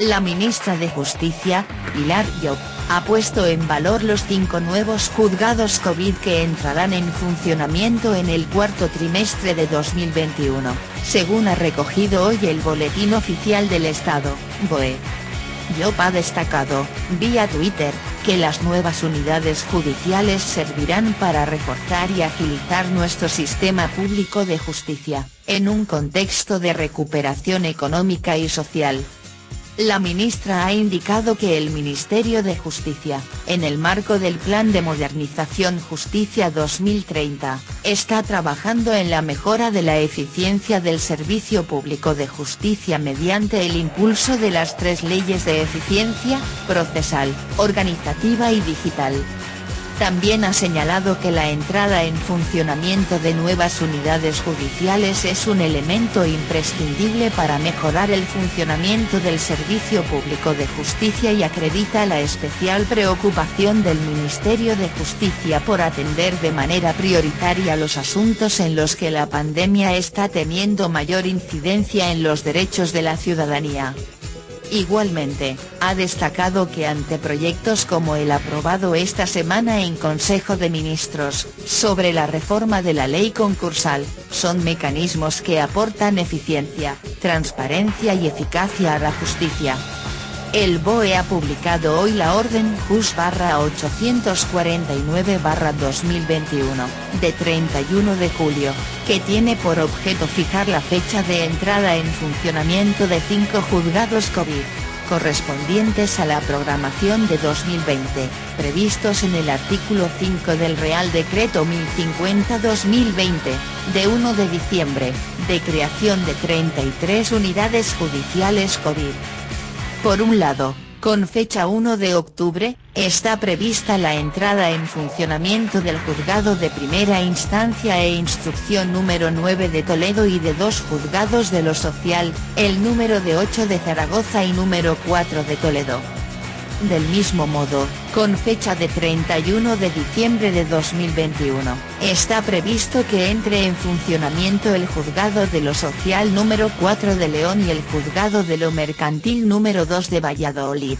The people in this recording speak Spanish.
La ministra de Justicia, Pilar Llop, ha puesto en valor los cinco nuevos juzgados COVID que entrarán en funcionamiento en el cuarto trimestre de 2021, según ha recogido hoy el Boletín Oficial del Estado, BOE. Llop ha destacado, vía Twitter, que las nuevas unidades judiciales servirán para reforzar y agilizar nuestro sistema público de justicia, en un contexto de recuperación económica y social, la ministra ha indicado que el Ministerio de Justicia, en el marco del Plan de Modernización Justicia 2030, está trabajando en la mejora de la eficiencia del servicio público de justicia mediante el impulso de las tres leyes de eficiencia, procesal, organizativa y digital, también ha señalado que la entrada en funcionamiento de nuevas unidades judiciales es un elemento imprescindible para mejorar el funcionamiento del servicio público de justicia y acredita la especial preocupación del Ministerio de Justicia por atender de manera prioritaria los asuntos en los que la pandemia está teniendo mayor incidencia en los derechos de la ciudadanía. Igualmente, ha destacado que ante proyectos como el aprobado esta semana en Consejo de Ministros, sobre la reforma de la ley concursal, son mecanismos que aportan eficiencia, transparencia y eficacia a la justicia. El BOE ha publicado hoy la Orden JUS 849-2021, de 31 de julio, que tiene por objeto fijar la fecha de entrada en funcionamiento de cinco juzgados COVID, correspondientes a la programación de 2020, previstos en el artículo 5 del Real Decreto 1050-2020, de 1 de diciembre, de creación de 33 unidades judiciales COVID. Por un lado, con fecha 1 de octubre, está prevista la entrada en funcionamiento del Juzgado de Primera Instancia e Instrucción número 9 de Toledo y de dos juzgados de lo social, el número de 8 de Zaragoza y número 4 de Toledo. Del mismo modo, con fecha de 31 de diciembre de 2021, está previsto que entre en funcionamiento el Juzgado de lo Social número 4 de León y el Juzgado de lo Mercantil número 2 de Valladolid.